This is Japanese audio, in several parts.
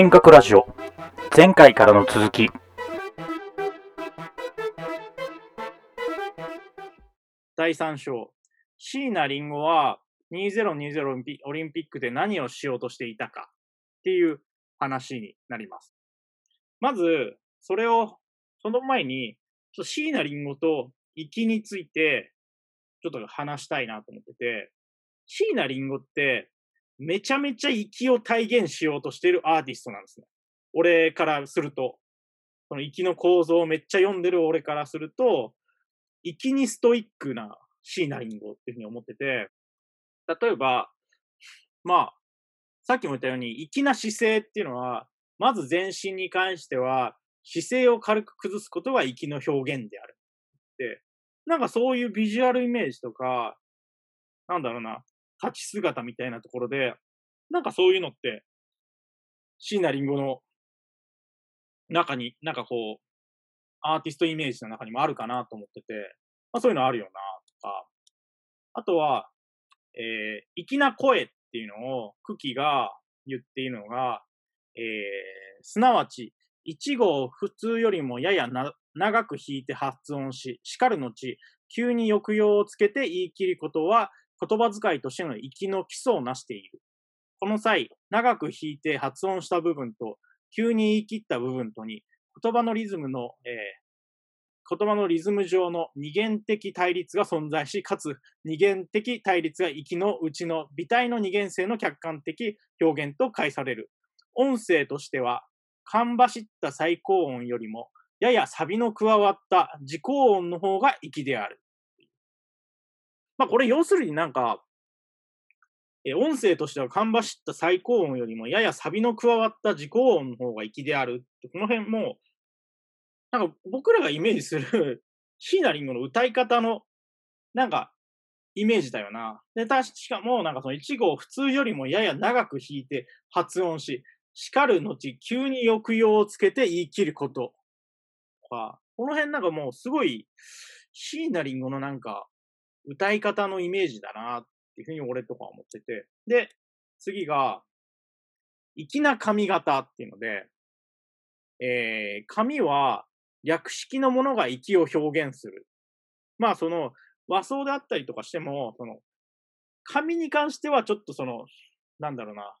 変革ラジオ。前回からの続き。第3章。椎名林檎は2020オリンピックで何をしようとしていたか。っていう話になります。まず、それを、その前に、椎名林檎と行きについて、ちょっと話したいなと思ってて、椎名林檎って、めちゃめちゃ息を体現しようとしているアーティストなんですね。俺からすると。その息の構造をめっちゃ読んでる俺からすると、息にストイックな椎名林檎っていうふうに思ってて、例えば、まあ、さっきも言ったように、粋な姿勢っていうのは、まず全身に関しては、姿勢を軽く崩すことが粋の表現である。で、なんかそういうビジュアルイメージとか、なんだろうな、立ち姿みたいなところで、なんかそういうのって、椎名林檎の中に、なんかこう、アーティストイメージの中にもあるかなと思ってて、まあそういうのあるよな、とか。あとは、えー、粋な声っていうのを、クキが言っているのが、えー、すなわち、一語を普通よりもややな長く弾いて発音し、叱る後、急に抑揚をつけて言い切ることは、言葉遣いとしての粋の基礎をなしている。この際、長く弾いて発音した部分と、急に言い切った部分とに、言葉のリズムの、えー、言葉のリズム上の二元的対立が存在し、かつ二元的対立が息のうちの微体の二元性の客観的表現と解される。音声としては、か走った最高音よりも、ややサビの加わった自高音の方が息である。まあこれ要するになんか、え音声としてはか走った最高音よりもややサビの加わった自高音の方が息である、この辺も、なんか僕らがイメージする椎名林檎の歌い方の、なんか、イメージだよな。で、確かもう、なんかその1号普通よりもやや長く弾いて発音し、叱る後、急に抑揚をつけて言い切ることとか、この辺なんかもうすごい、椎名林檎のなんか、歌い方のイメージだなっていうふうに俺とか思ってて。で、次が、粋な髪型っていうので、えー、髪は略式のものが粋を表現する。まあその和装であったりとかしても、その、髪に関してはちょっとその、なんだろうな、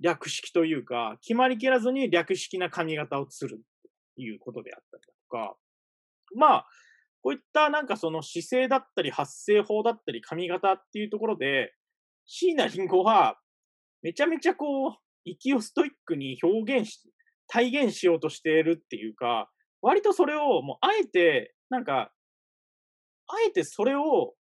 略式というか、決まりきらずに略式な髪型をするということであったりとか、まあ、こういったなんかその姿勢だったり発声法だったり髪型っていうところで、椎名林檎はめちゃめちゃこう、息をストイックに表現し、体現しようとしているっていうか、割とそれをもうあえて、なんか、あえてそれを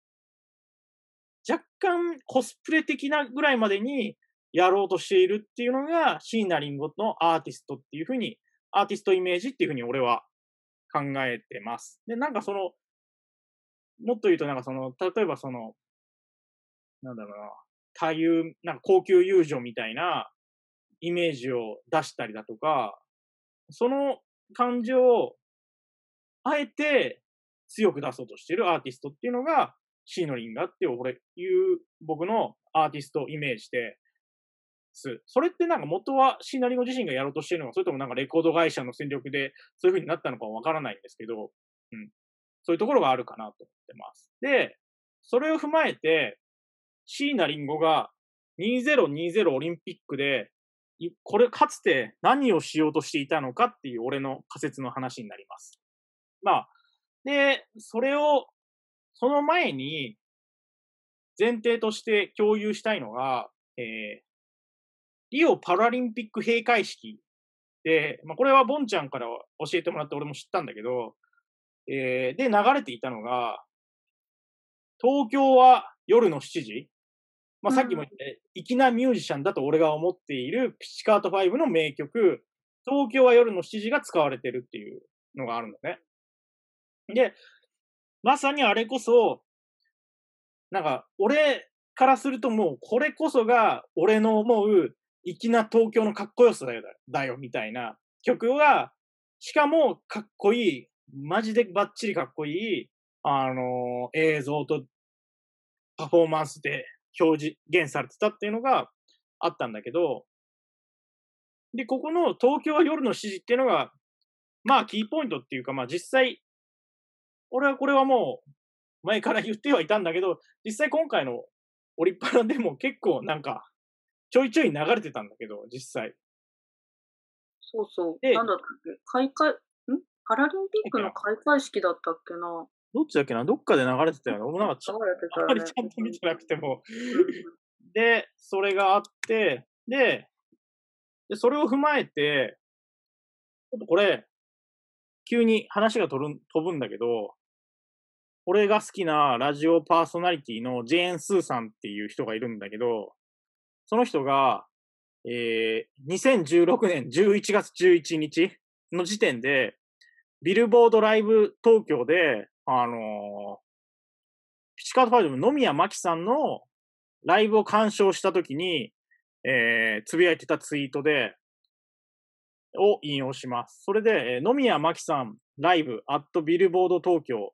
若干コスプレ的なぐらいまでにやろうとしているっていうのが椎名林檎のアーティストっていうふうに、アーティストイメージっていうふうに俺は考えてます。で、なんかその、もっと言うとなんかその、例えばその、なんだろうな、多遊、なんか高級友情みたいなイメージを出したりだとか、その感じを、あえて強く出そうとしてるアーティストっていうのが、シーノリンガって俺、いう僕のアーティストイメージで、それってなんか元はシナリオ自身がやろうとしてるのか、それともなんかレコード会社の戦力でそういう風になったのかわからないんですけど、うん。そういうところがあるかなと思ってます。で、それを踏まえて、椎名林檎が2020オリンピックで、これかつて何をしようとしていたのかっていう俺の仮説の話になります。まあ、で、それを、その前に前提として共有したいのが、えー、リオパラリンピック閉会式で、まあ、これはボンちゃんから教えてもらって俺も知ったんだけど、えー、で、流れていたのが、東京は夜の7時。まあ、さっきも言った、粋なミュージシャンだと俺が思っているピチカート5の名曲、東京は夜の7時が使われてるっていうのがあるんだね。で、まさにあれこそ、なんか、俺からするともうこれこそが俺の思う粋な東京のかっこよさだよ、だよ、みたいな。曲が、しかもかっこいい、マジでバッチリかっこいい、あのー、映像とパフォーマンスで表示、現されてたっていうのがあったんだけど、で、ここの東京は夜の7時っていうのが、まあ、キーポイントっていうか、まあ、実際、俺はこれはもう、前から言ってはいたんだけど、実際今回のオリッパラでも結構なんか、ちょいちょい流れてたんだけど、実際。そうそう。なんだっけ？開会、ん？パラリンピックの開会式だったっけな？どっちだっけな？どっかで流れてたよね。俺もなんかち、ね、あまりちゃんと見てなくても。で、それがあって、で、でそれを踏まえて、ちょっとこれ、急に話が飛ぶ飛ぶんだけど、俺が好きなラジオパーソナリティのジェーン・スーさんっていう人がいるんだけど、その人が、えー、2016年11月11日の時点で、ビルボードライブ東京で、あのー、ピチカートファイブの野宮真紀さんのライブを鑑賞したときに、えー、つぶやいてたツイートで、を引用します。それで、えー、野宮真紀さんライブアットビルボード東京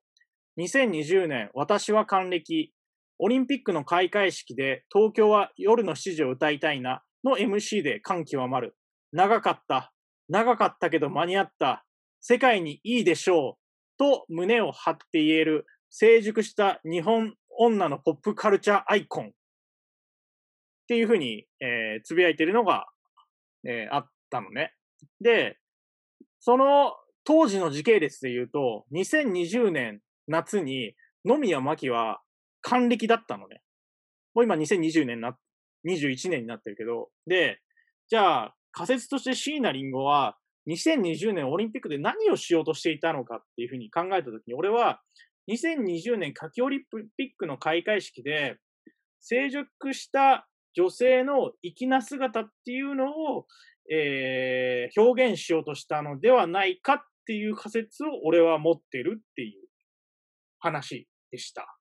2020年私は還暦オリンピックの開会式で東京は夜の7時を歌いたいなの MC で感極まる。長かった。長かったけど間に合った。世界にいいでしょう。と胸を張って言える成熟した日本女のポップカルチャーアイコンっていうふうに、えー、つぶやいてるのが、えー、あったのね。で、その当時の時系列で言うと、2020年夏に野宮真紀は還暦だったのね。もう今2020年な、21年になってるけど、で、じゃあ仮説として椎名林檎は2020年オリンピックで何をしようとしていたのかっていうふうに考えたときに、俺は2020年夏季オリンピックの開会式で成熟した女性の粋な姿っていうのを、えー、表現しようとしたのではないかっていう仮説を俺は持ってるっていう話でした。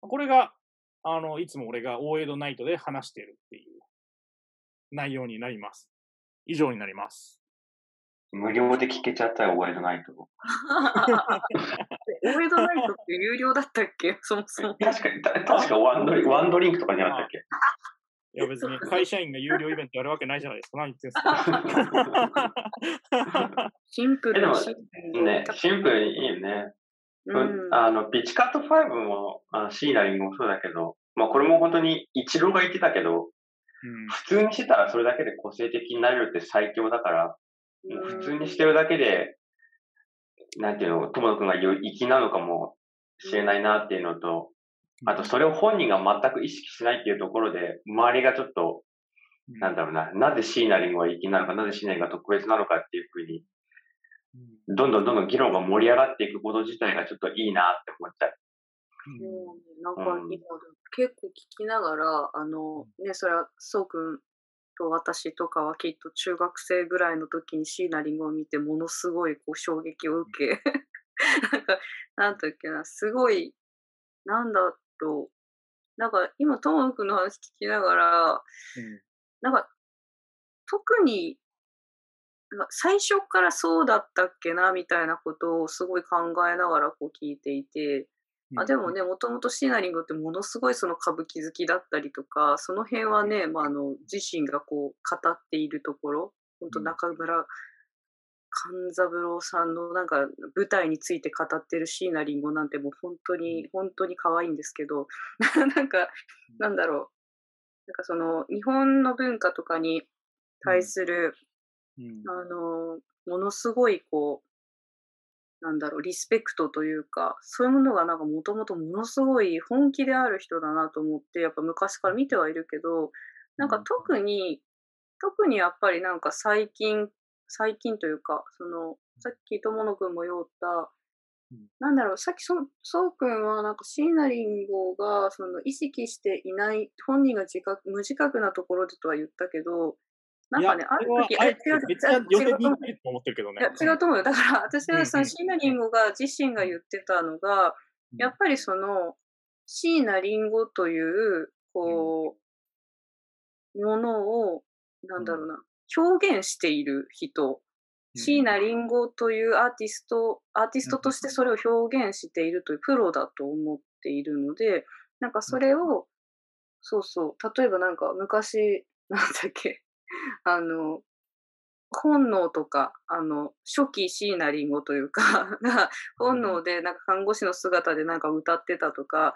これが、あの、いつも俺が大江戸ナイトで話しているっていう内容になります。以上になります。無料で聞けちゃったよ、大江戸ナイト。大江戸ナイトって有料だったっけ？そもそも。確かに、確かワンドリワンドリンクとかにあったっけ？いや別に会社員が有料イベントやるわけないじゃないですか。何言ってんすか。シンプルに。ね、シンプルにいいよね。うん、あの、ピチカット5も、あのシーナリンもそうだけど、まあこれも本当に一郎が言ってたけど、うん、普通にしてたらそれだけで個性的になれるって最強だから、うん、普通にしてるだけで、なんていうの、友野くんが言う粋なのかもしれないなっていうのと、あとそれを本人が全く意識しないっていうところで、周りがちょっと、なんだろうな、なぜ椎名林檎は粋なのか、なぜ椎名林檎が特別なのかっていうふうに、どんどんどんどん議論が盛り上がっていくこと自体がちょっといいなって思っちゃう。なんか今、結構聞きながら、あの、ね、それは、そうくんと私とかはきっと中学生ぐらいの時に椎名林檎を見て、ものすごいこう衝撃を受け、なんか、なんというっけな、すごい、なんだと、なんか今、とものくんの話聞きながら、うん、なんか、特に、最初からそうだったっけなみたいなことをすごい考えながらこう聞いていて、あでもね、もともとシナリングってものすごいその歌舞伎好きだったりとか、その辺はね、まあ、あの自身がこう語っているところ、本当中村勘三郎さんのなんか舞台について語ってる椎名林檎なんてもう本当に、本当に可愛いんですけど、なんか、なんだろう。なんかその日本の文化とかに対する、うん。うん、あの、ものすごいこう、なんだろう、リスペクトというか、そういうものがなんかもともとものすごい本気である人だなと思って、やっぱ昔から見てはいるけど、なんか特に、特にやっぱりなんか最近最近というか、その、さっき友野くんも言った、なんだろう、さっきそ、そうくんは、なんか、椎名林檎が、その、意識していない、本人が自覚、無自覚なところでとは言ったけど、なんかね、ある時、あれ違う、違うと思う。いや、違うと思うよ。だから、私はその、椎名林檎が、自身が言ってたのが、やっぱりその、椎名林檎という、こう、ものを、なんだろうな、表現している人、椎名林檎というアーティスト、アーティストとしてそれを表現しているというプロだと思っているので、なんかそれを、そうそう、例えばなんか昔、なんだっけ、あの、本能とか、あの、初期椎名林檎というか が、本能でなんか看護師の姿でなんか歌ってたとか、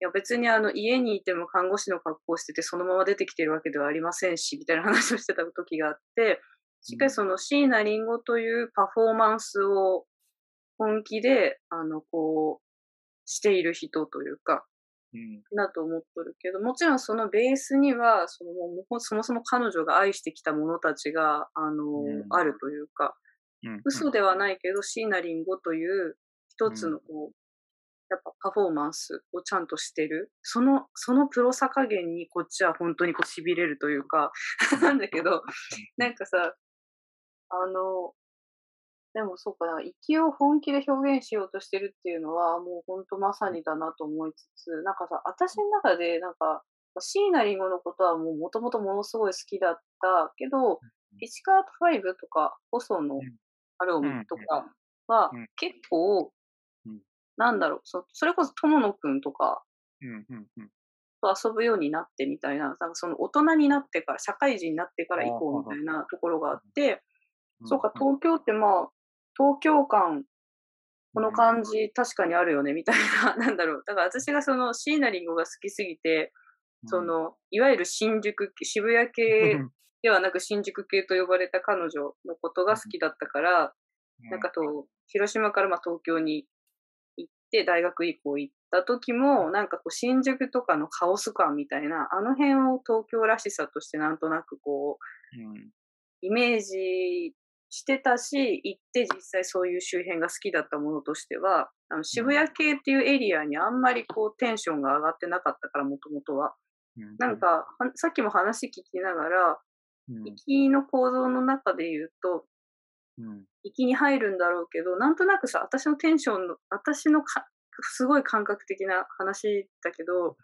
いや別にあの家にいても看護師の格好しててそのまま出てきてるわけではありませんし、みたいな 話をしてた時があって、しっかりその椎名林檎というパフォーマンスを本気で、あの、こう、している人というか、うん、だと思っとるけど、もちろんそのベースには、そのもそもそも彼女が愛してきた者たちが、あの、うん、あるというか、うん、嘘ではないけど、椎名林檎という一つのこう、やっぱパフォーマンスをちゃんとしてる。その、そのプロさ加減にこっちは本当にこう痺れるというかなんだけど、なんかさ、あの、でもそうかな、息を本気で表現しようとしてるっていうのは、もう本当まさにだなと思いつつ、なんかさ、私の中で、なんか、椎名林檎のことはもうもともとものすごい好きだったけど、ピチカート5とか、細野アロンとかは結構、なんだろう、そそれこそ友野くんとか、と遊ぶようになってみたいな、なんかその大人になってから、社会人になってから行こうみたいなところがあって、そうか、東京ってまあ、東京感、この感じ確かにあるよね、みたいな、なんだろう。だから私がその椎名林檎が好きすぎて、その、いわゆる新宿、渋谷系 ではなく新宿系と呼ばれた彼女のことが好きだったから、なんかと、広島からまあ東京に行って、大学以降行った時も、なんかこう、新宿とかのカオス感みたいな、あの辺を東京らしさとしてなんとなくこう、イメージしてたし、行って実際そういう周辺が好きだったものとしては、あの渋谷系っていうエリアにあんまりこうテンションが上がってなかったから、もともとは。なんか、さっきも話聞きながら、行きの構造の中で言うと、行きに入るんだろうけど、なんとなくさ、私のテンションの、私のかすごい感覚的な話だけど、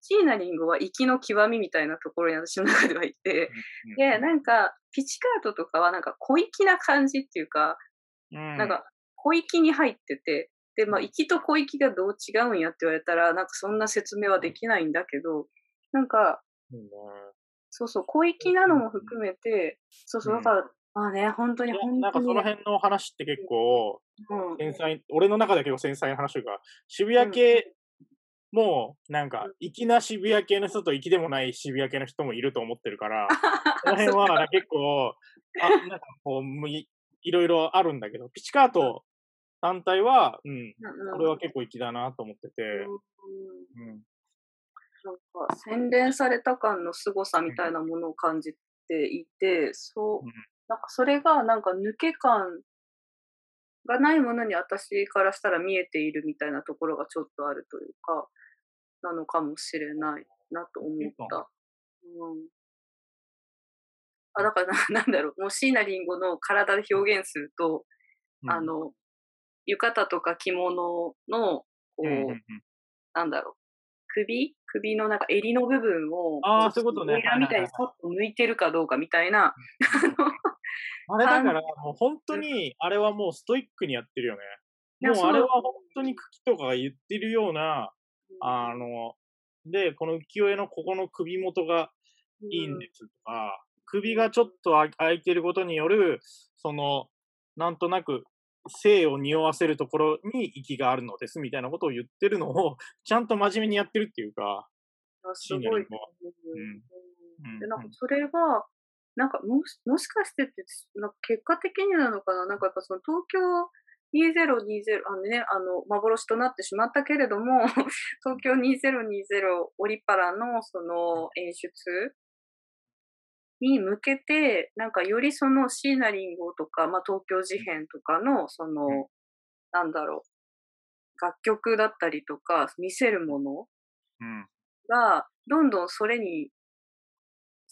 椎名林檎は粋の極みみたいなところに私の中ではいて、で、なんか、ピチカートとかはなんか小粋な感じっていうか、なんか小粋に入ってて、で、まあ、粋と小粋がどう違うんやって言われたら、なんかそんな説明はできないんだけど、なんか、そうそう、小粋なのも含めて、そうそう、だから、まあね、本当に本当に。なんかその辺の話って結構、繊細、俺の中で結構繊細な話というか、渋谷系もう、なんか、粋な渋谷系の人と粋でもない渋谷系の人もいると思ってるから、この辺は結構、あ、なんかこう、いいろいろあるんだけど、ピチカート単体は、うん、これは結構粋だなと思ってて、うん。なんか、洗練された感の凄さみたいなものを感じていて、そう、なんかそれがなんか抜け感がないものに私からしたら見えているみたいなところがちょっとあるというか、なのかもしれないなと思った。うん。あ、だからな、なんだろう、もう椎名林檎の体で表現すると、うん、あの、浴衣とか着物の、こう、うんうんうん、なんだろう、首？首のなんか襟の部分を、ああ、そういうことね。みたいにそっと抜いてるかどうかみたいな。あれだから、もう本当に、あれはもうストイックにやってるよね。もうあれは本当に茎とかが言ってるような、あの、で、この浮世絵のここの首元がいいんですとか、首がちょっと開いてることによる、その、なんとなく性を匂わせるところに息があるのですみたいなことを言ってるのを、ちゃんと真面目にやってるっていうか、すごい。う。ん、で、なんかそれは、なんかもしもしかしてって、なんか結果的になのかな？なんかやっぱその東京2020、あのね、あの、幻となってしまったけれども、東京2020オリパラのその演出に向けて、なんかよりその椎名林檎とか、まあ東京事変とかの、その、なんだろう、楽曲だったりとか、見せるものが、どんどんそれに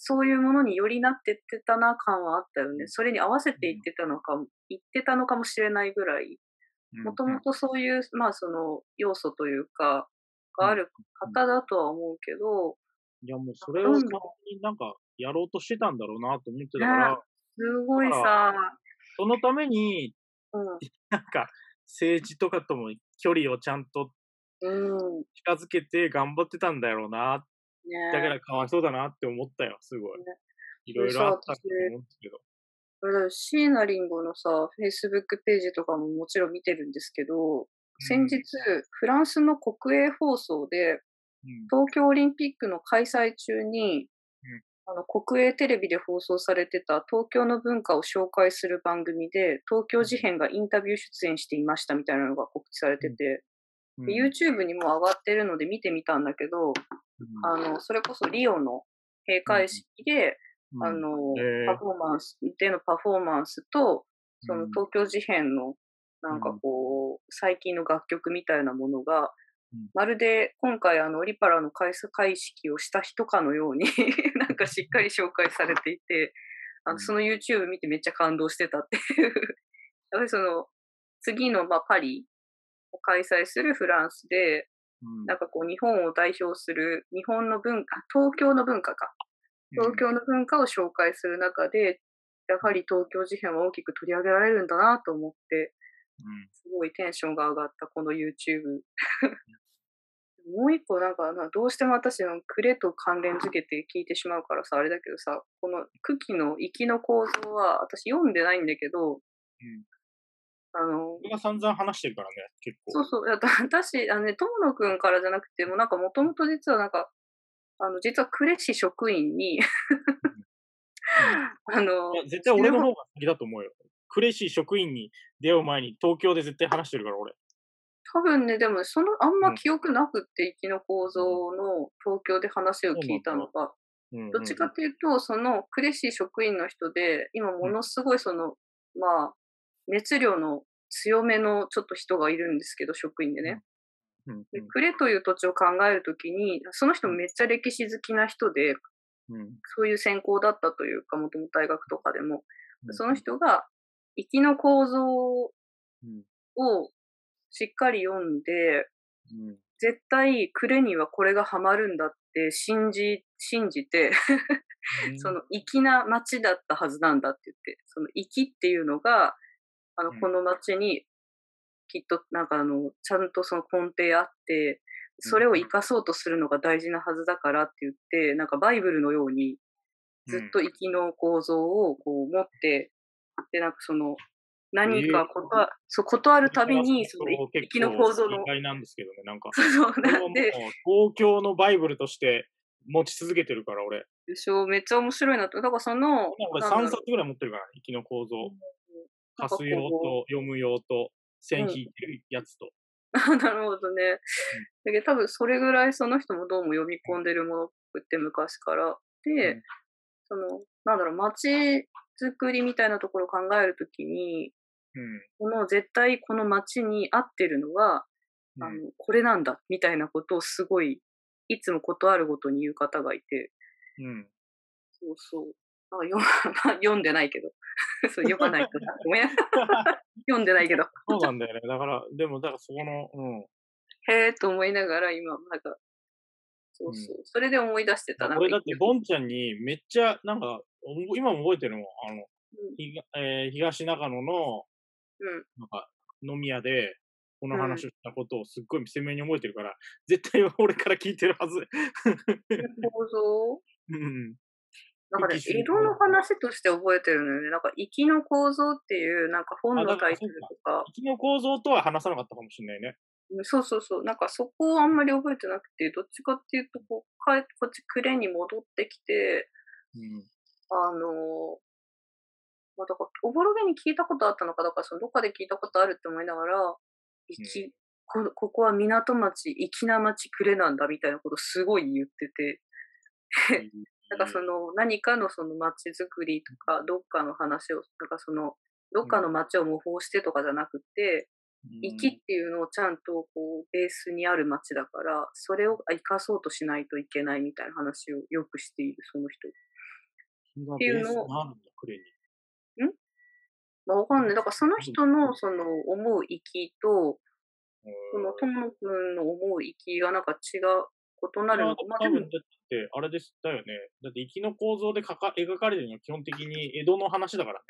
そういうものによりなってってたな感はあったよね。それに合わせていってたのか、言ってたのかもしれないぐらい、もともとそういう、まあその要素というか、がある方だとは思うけど、いやもうそれをになんかやろうとしてたんだろうなと思ってたから、ね、すごいさ、そのために、うん、なんか政治とかとも距離をちゃんと近づけて頑張ってたんだろうなね、だからかわいそうだなって思ったよ、すごい。ね、いろいろあったと思うんですけど。椎名林檎のさ、Facebook ページとかももちろん見てるんですけど、先日、フランスの国営放送で、東京オリンピックの開催中に、あの国営テレビで放送されてた東京の文化を紹介する番組で、東京事変がインタビュー出演していましたみたいなのが告知されてて、うん、YouTube にも上がってるので見てみたんだけど、うん、あの、それこそリオの閉会式で、うん、あの、パフォーマンス、でのパフォーマンスと、その東京事変の、なんかこう、最近の楽曲みたいなものが、まるで今回あのオリパラの開会式をした人かのように なんかしっかり紹介されていて、あのその YouTube 見てめっちゃ感動してたっていう。やっぱりその次のまあパリを開催するフランスで、なんかこう日本を代表する日本の文化、東京の文化か。東京の文化を紹介する中で、やはり東京事変は大きく取り上げられるんだなと思って、すごいテンションが上がったこの YouTube もう一個なんかどうしても私のクレと関連づけて聞いてしまうからさあれだけどさこの茎の息の構造は私読んでないんだけど、うん、あの僕が散々話してるからね結構。そうそう。私あのね友野くんからじゃなくてもなんかもともと実はなんかあの実は呉市職員に あの絶対俺の方が先だと思うよ。呉市職員に出会う前に東京で絶対話してるから俺。多分ね、でも、その、あんま記憶なくって、生きの構造の東京で話を聞いたのが、どっちかっていうと、その、呉市職員の人で、今ものすごいその、まあ、熱量の強めのちょっと人がいるんですけど、職員でね。で呉という土地を考えるときに、その人めっちゃ歴史好きな人で、そういう専攻だったというか、もともと大学とかでも、その人が、行きの構造をしっかり読んで、うん、絶対呉にはこれがハマるんだって信じ、信じて その粋な街だったはずなんだって言って、その粋っていうのが、あの、この街にきっとなんかあの、ちゃんとその根底あって、それを生かそうとするのが大事なはずだからって言って、なんかバイブルのようにずっと粋の構造をこう持って、で、なんかその何かこと、そう、断るたびに、その、生きの構造の。なんですけどね、なんか。そう、なんで。東京のバイブルとして持ち続けてるから、俺。でしょ、めっちゃ面白いなと。だからその。俺3冊ぐらい持ってるから、生きの構造。貸す用と読む用と、線引いてるやつと。うん、なるほどね。だけど多分それぐらいその人もどうも読み込んでるものって昔から。で、うん、その、なんだろう、街づくりみたいなところを考えるときに、この絶対この街に合ってるのは、うん、あのこれなんだみたいなことをすごいいつもことあるごとに言う方がいて、うん、そうそう。あ読 読んでないけど。そう読まないとだ。ごめん。読んでないけど。そうなんだよね。だから、でも、だからそこの、うん。へえと思いながら今、なんか、そうそう。うん、それで思い出してたな。これだって、ボンちゃんにめっちゃ、なんか、今も覚えてるもん。あの、うん、えー、東中野の、なんか飲み屋で、この話をしたことをすっごい鮮明に覚えてるから、絶対俺から聞いてるはず。構造うん。なんかね、江戸の話として覚えてるのよね。なんか、生きの構造っていう、なんか本のタイトルとか。生きの構造とは話さなかったかもしれないね。そうそうそう。なんかそこをあんまり覚えてなくて、どっちかっていうと、こう、帰こっち呉に戻ってきて、うん、あの、まあ、だから、おぼろげに聞いたことあったのか、だからそのどっかで聞いたことあるって思いながら、行き、うん、こここは港町、粋な町くれなんだみたいなことすごい言ってて、なんかその何かのその町づくりとか、どっかの話を、なんかその、どっかの町を模倣してとかじゃなくて、粋っていうのをちゃんとこうベースにある町だから、それを生かそうとしないといけないみたいな話をよくしている、その人。っていうのを、まあ、わかんない。だからその人のその思うきと、そのともくんの思うきがなんか違う、異なるのか。まあ、多分だって、あれでしたよね。だってきの構造でかか描かれてるのは基本的に江戸の話だからね。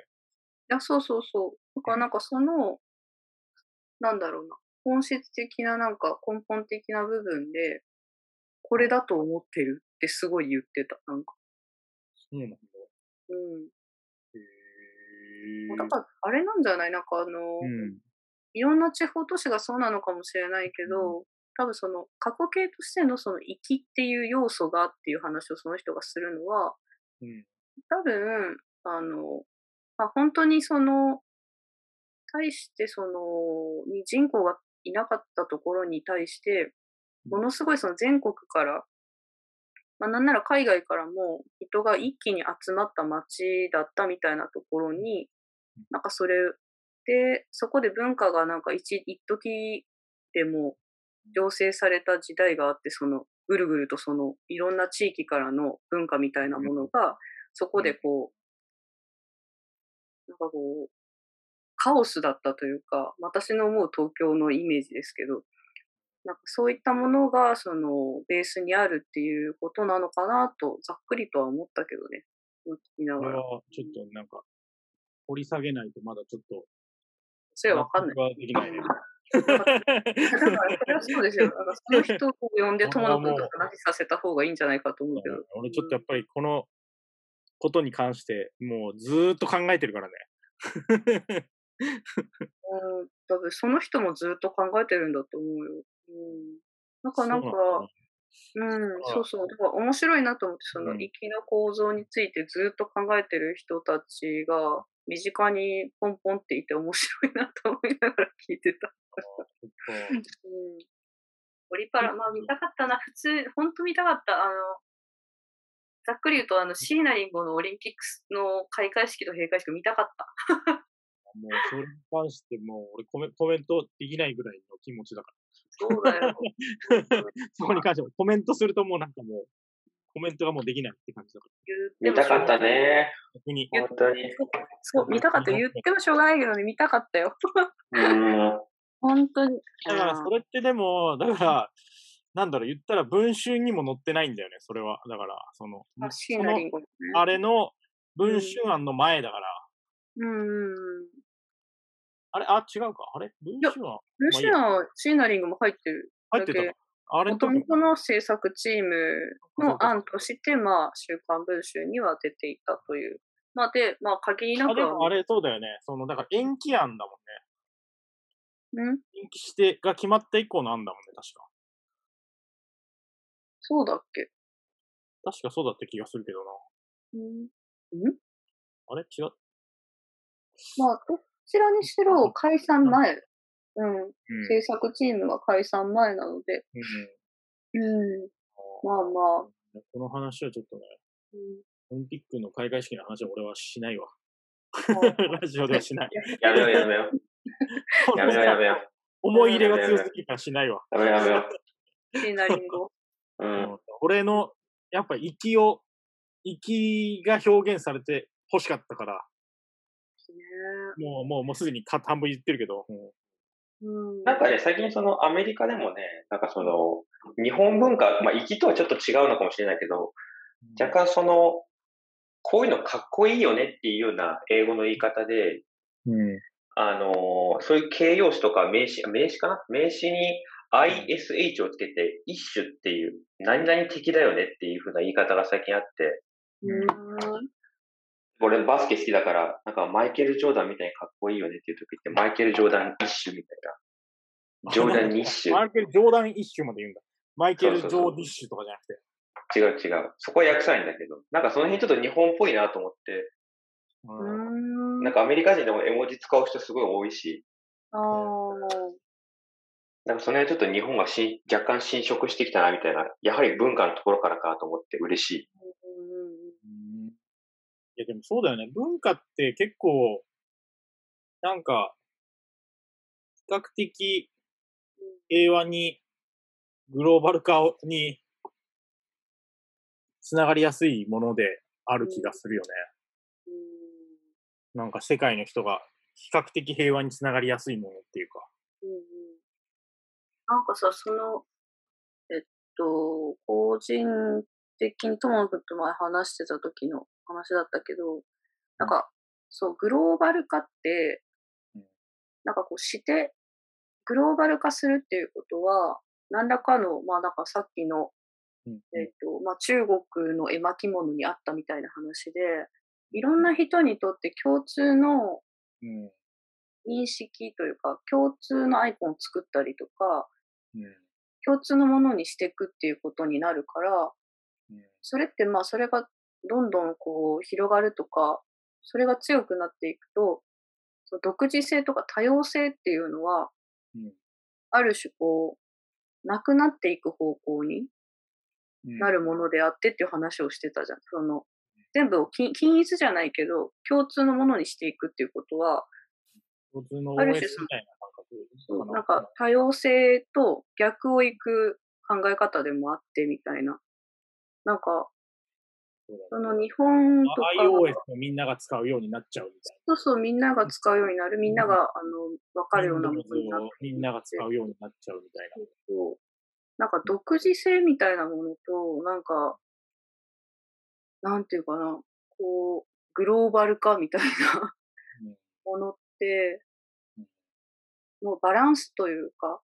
いや、そうそうそう。だからなんかその、なんだろうな。本質的ななんか根本的な部分で、これだと思ってるってすごい言ってた。なんか。そうなんだ。うん。だから、あれなんじゃない？なんかあの、うん。いろんな地方都市がそうなのかもしれないけど、多分その過去形としてのその生きっていう要素がっていう話をその人がするのは、うん。多分、あの、まあ、本当にその、対してその、に人口がいなかったところに対して、ものすごいその全国から、まあ、なんなら海外からも人が一気に集まった街だったみたいなところに、なんかそれで、そこで文化がなんか一、一時でも醸成された時代があって、その、ぐるぐるとその、いろんな地域からの文化みたいなものが、そこでこう、なんかこう、カオスだったというか、私の思う東京のイメージですけど、なんかそういったものが、その、ベースにあるっていうことなのかなと、ざっくりとは思ったけどね。聞きながら。これは、ちょっとなんか、掘り下げないとまだちょっと、それはわかんない。できないね。だから、そうですよ。その人を呼んで友野君と話させた方がいいんじゃないかと思うけど。俺ちょっとやっぱりこのことに関して、もうずーっと考えてるからね。うん、多分その人もずっと考えてるんだと思うよ。うん。なんかなんか、うん、そうそう。だから面白いなと思って、そのうん粋な構造についてずっと考えてる人たちが、身近にポンポンっていて面白いなと思いながら聞いてた。うん。オリパラ、まあ見たかったな。普通、本当見たかった。あの、ざっくり言うと、あの、椎名林檎のオリンピックスの開会式と閉会式見たかった。もうそれに関してもう俺コメコメントできないぐらいの気持ちだかそうだよ。ら。そこに関してもコメントするともうなんかもう、コメントがもうできないって感じだから。見たかったね。逆に。本当に。そう、見たかった。言ってもしょうがないけどね、見たかったよ。うん。本当に。だからそれってでも、だから、なんだろう、言ったら文春にも載ってないんだよね、それは。だから、その、の。あれの文春案の前だから、うん。あれ、あ、違うか。あれ？文春案ルシアは椎名林檎も入ってる。入ってた？か。あれ？もともとの制作チームの案として、まあ、週刊文春には出ていたという。まあ、で、まあ、限りなあ、くあれそうだよね。その、だから延期案だもんね。うん延期してが決まった以降の案だもんね、確か。そうだっけ？確かそうだった気がするけどな。うん。あれ？違う？まあ、どちらにしろ解散前。うん。うん。制作チームが解散前なので。うんうん。まあまあ。この話はちょっとね、うんオリンピックの開会式の話は俺はしないわ。まあ ラジオではしない。やめようやめよう。やめようやめよう。思い入れが強すぎるからしないわ。やめようやめよ椎名林檎。う。うん。俺の、やっぱ息を、息が表現されて欲しかったから、ねもう、もう、もうすでにか半分言ってるけど、もうん。なんかね、最近そのアメリカでもね、なんかその、日本文化、まあ、粋とはちょっと違うのかもしれないけど、う若干その、こういうのかっこいいよねっていうような英語の言い方で、うん。あのーそういう形容詞とか名詞、名詞かな？名詞に ISH をつけて、一種っていう、何々的だよねっていう風な言い方が最近あって、うん。俺バスケ好きだから、なんかマイケル・ジョーダンみたいにかっこいいよねっていう時って、マイケル・ジョーダン一種みたいな。ジョーダン日種。マイケル・ジョーダン一種まで言うんだ。マイケル・ジそうそうそうョーディッシュとかじゃなくて。違う違う。そこは訳さないんだけど、なんかその辺ちょっと日本っぽいなと思って、うんうん。なんかアメリカ人でも絵文字使う人すごい多いし、ああ。なんかその辺ちょっと日本がし若干侵食してきたなみたいな、やはり文化のところからかと思って嬉しい。うんいや、でもそうだよね。文化って結構、なんか、比較的平和に、グローバル化に、つながりやすいものである気がするよね。なんか世界の人が比較的平和につながりやすいものっていうか。うんうん。なんかさ、その、えっと、個人的に友野君と前話してた時の話だったけど、なんか、そう、グローバル化ってうん、なんかこうして、グローバル化するっていうことは、何らかの、まあなんかさっきの、うん。えっと、まあ中国の絵巻物にあったみたいな話で、いろんな人にとって共通のうん。認識というか、共通のアイコンを作ったりとか、うん。共通のものにしていくっていうことになるから、うんそれってまあそれがどんどんこう広がるとか、それが強くなっていくと、独自性とか多様性っていうのは、うんある種こう、なくなっていく方向にうんなるものであってっていう話をしてたじゃん。その、全部を均均一じゃないけど、共通のものにしていくっていうことは、共通のある OS 種みたいな感そう覚なんか多様性と逆をいく考え方でもあってみたいな。なんか、その日本とか、iOS もみんなが使うようになっちゃうみたいそうそう、みんなが使うようになる、みんなが、あの、わかな。るようなものになってをみんなが使うようになっちゃうみたいな。そうなんか独自性みたいなものと、なんか、なんていうかな、こう、グローバル化みたいなうんものってうん、もうバランスというか、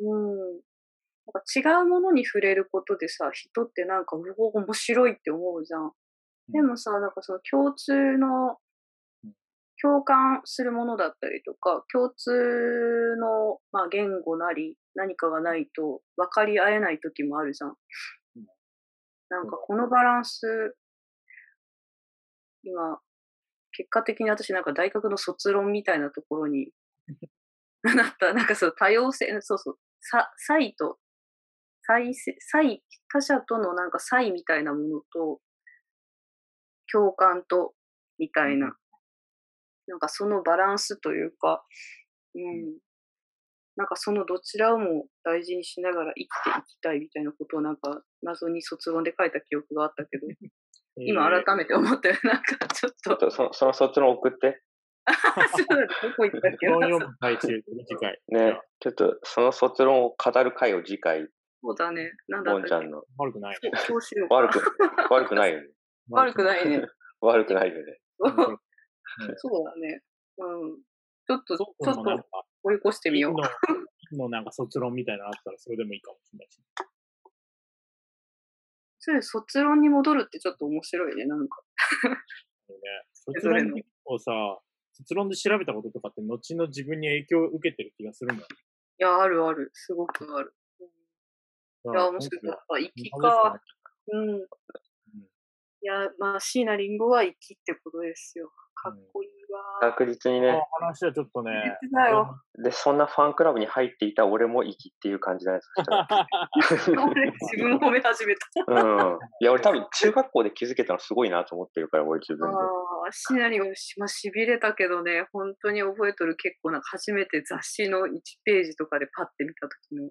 うん。なんか違うものに触れることでさ、人ってなんか、うお、面白いって思うじゃん。でもさ、なんかその共通のうん、共感するものだったりとか、共通の、まあ、言語なり、何かがないと分かり合えない時もあるじゃん。なんかこのバランス、今、結果的に私なんか大学の卒論みたいなところになった、なんかそう多様性、そうそう、さ、差異と、差異せ、差異、他者とのなんか差異みたいなものと、共感と、みたいな、なんかそのバランスというか、うん。なんかそのどちらをも大事にしながら生きていきたいみたいなことをなんか謎に卒論で書いた記憶があったけど、今えー改めて思ったよ。なんかちょっと、っとそその卒論送って。そうだねどこ行ったっけ？本読む最中、次回。ね。ちょっとその卒論を語る回を次回、そうだね。なんだボったっけ？ンちゃんの。悪くない。そうそうしようか。悪く、悪くないよね。悪くないね。悪くないよね。そうだね。うん。ちょっと、ちょっと追い越してみよう。の、のなんか卒論みたいなのあったらそれでもいいかもしれないし。それ卒論に戻るってちょっと面白いね、なんか。ね、卒論結構さ、卒論で調べたこととかって後の自分に影響を受けてる気がするんだよ。いや、あるある。すごくある。いや、面白かった。生きか。うん。いや、まあ、椎名林檎は生きってことですよ。かっこいいわ。確実にね。話はちょっとね。で、そんなファンクラブに入っていた俺も生きっていう感じなんです俺自分を褒め始めた。うん。いや、俺多分中学校で気づけたのすごいなと思ってるから、俺自分で。ああ、椎名林檎、まあ、しびれたけどね、本当に覚えとる結構なんか初めて雑誌の1ページとかでパッて見た時の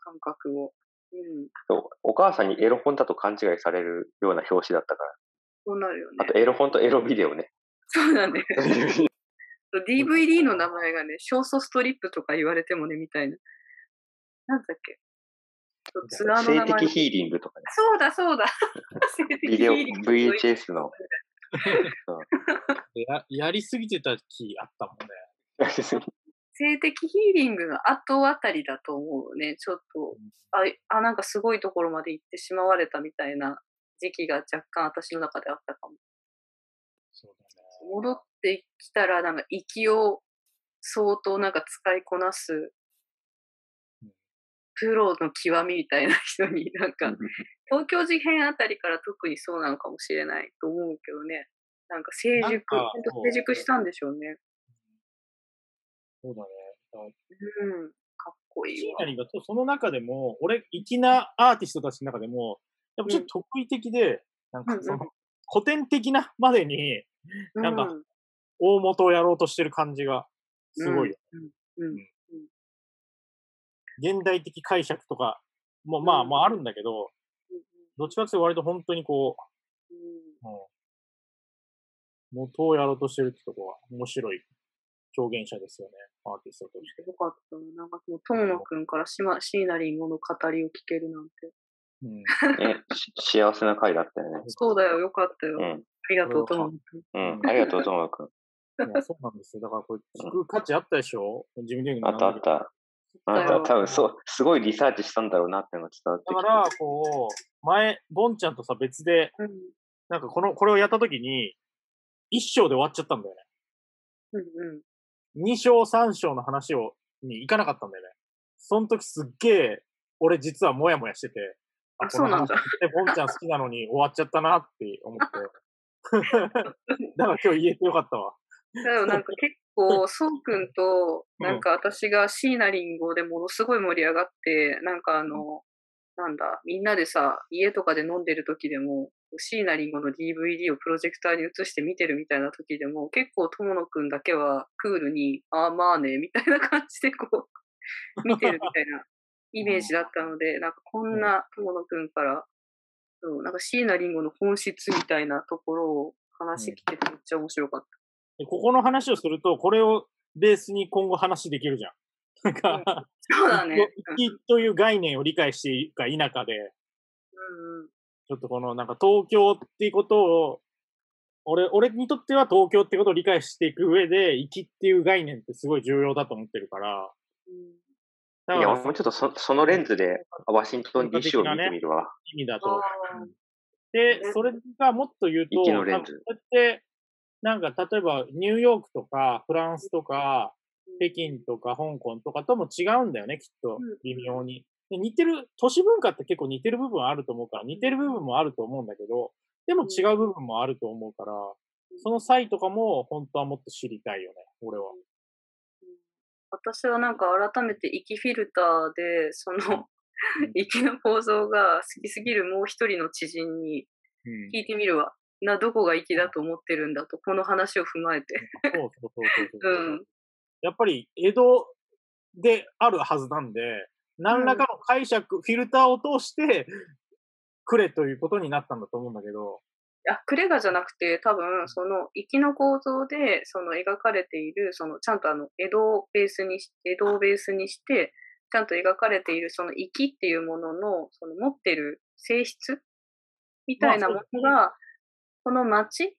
感覚を。うん。お母さんにエロ本だと勘違いされるような表紙だったから。そうなるよねあ。とエロ本とエロビデオね。そうだね。DVD の名前がね、ショートストリップとか言われてもね、みたいな。なんだっけ。ツアーの性名前。的ヒーリングとかね。そうだ、そうだ。性的ビデオ、ヒーリング VHS の。ややりすぎてた気あったもんね。性的ヒーリングの後あたりだと思うね。ちょっと、あ、あなんかすごいところまで行ってしまわれたみたいな時期が若干私の中であったかも。そうだね。戻ってきたら、なんか息を相当なんか使いこなすうん、プロの極みみたいな人になんか、東京事変あたりから特にそうなのかもしれないと思うけどね。なんか成熟、成熟したんでしょうね。そうだね。うん。かっこいいわ。シーナリがとその中でも、俺、粋なアーティストたちの中でも、やっぱちょっと得意的で、なんかその、うんう古典的なまでに、なんかうん大元をやろうとしてる感じが、すごいよ。うん。うん。現代的解釈とかも、まあ、うんまああるんだけど、どっちかっていうと割と本当にこうんう、うん、元をやろうとしてるってとこは面白い表現者ですよね、アーティストとして。よかった。なんかもう、友野くんからしま、椎名林檎の語りを聞けるなんて。うん、ね、し幸せな回だったよね。そうだよ、よかったよ。あうん。りがとう、友野くん。うん。ありがとう、ともくん。そうなんですよ。だからこれ聞く価値あったでしょ？自分で言うのあったあった。あった。多分そう、すごいリサーチしたんだろうなってのが伝わってきて。だから、こう、前、ボンちゃんとさ、別で、うん。なんかこの、これをやった時に、一章で終わっちゃったんだよね。うんうん。二章三章の話を、に行かなかったんだよね。その時すっげえ、俺実はモヤモヤしてて、あそうなんだ。で、ボンちゃん好きなのに終わっちゃったなって思って。だから今日言えてよかったわ。でもなんか結構、そうくんと、なんか私が椎名林檎でものすごい盛り上がって、なんかあの、なんだ、みんなでさ、家とかで飲んでる時でも、椎名林檎の DVD をプロジェクターに映して見てるみたいな時でも、結構友野くんだけはクールに、ああまあね、みたいな感じでこう、見てるみたいなイメージだったので、なんかこんな友野くんから、そうなんか椎名林檎の本質みたいなところを話聞けてめっちゃ面白かった。でここの話をすると、これをベースに今後話できるじゃん。なんか、そうだね。生きという概念を理解しているか否かで、うんうん。ちょっとこのなんか東京っていうことを、俺、俺にとっては東京ってことを理解していく上で、生きっていう概念ってすごい重要だと思ってるから、だいや、もちょっとそそのレンズでワシントン DC を見てみるわ。意味だあと。ーでね、それがもっと言うと、息のレンズうやって、なんか例えばニューヨークとかフランスとか、北京とか香港とかとも違うんだよね、きっとうん。微妙に。で似てる、都市文化って結構似てる部分あると思うから、似てる部分もあると思うんだけど、でも違う部分もあると思うから、その際とかも本当はもっと知りたいよね、俺は。私はなんか改めて息フィルターで、その、息の構造が好きすぎるもう一人の知人にうん聞いてみるわ。な、どこが息だと思ってるんだと、この話を踏まえて。そうそうそうそうそうう。ん。やっぱり江戸であるはずなんで、何らかの解釈、フィルターを通して、くれということになったんだと思うんだけど、あ、クレガじゃなくて、多分、その、息の構造で、その描かれている、その、ちゃんとあの、江戸をベースにし、江戸をベースにして、ちゃんと描かれている、その、息っていうものの、その、持ってる性質？みたいなものが、この街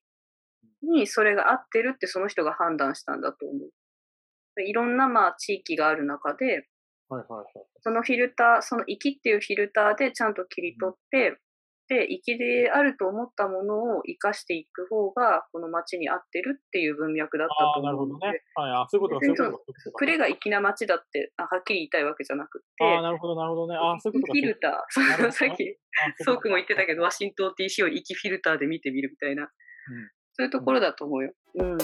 にそれが合ってるってその人が判断したんだと思う。でいろんな、まあ、地域がある中で、はいはいはい。そのフィルター、その息っていうフィルターでちゃんと切り取って、で、息であると思ったものを活かしていく方が、この街に合ってるっていう文脈だったとなる思うので、ほどね。はい、あ、そういうことか、そういうことクレが粋な街だってあはっきり言いたいわけじゃなくて、ああ、なるほど、なるほどね。ああ、そういうことか。フィルター、さっき、あソークも言ってたけど、ワシントン DC を息フィルターで見てみるみたいな、んそういうところだと思うよ。うん。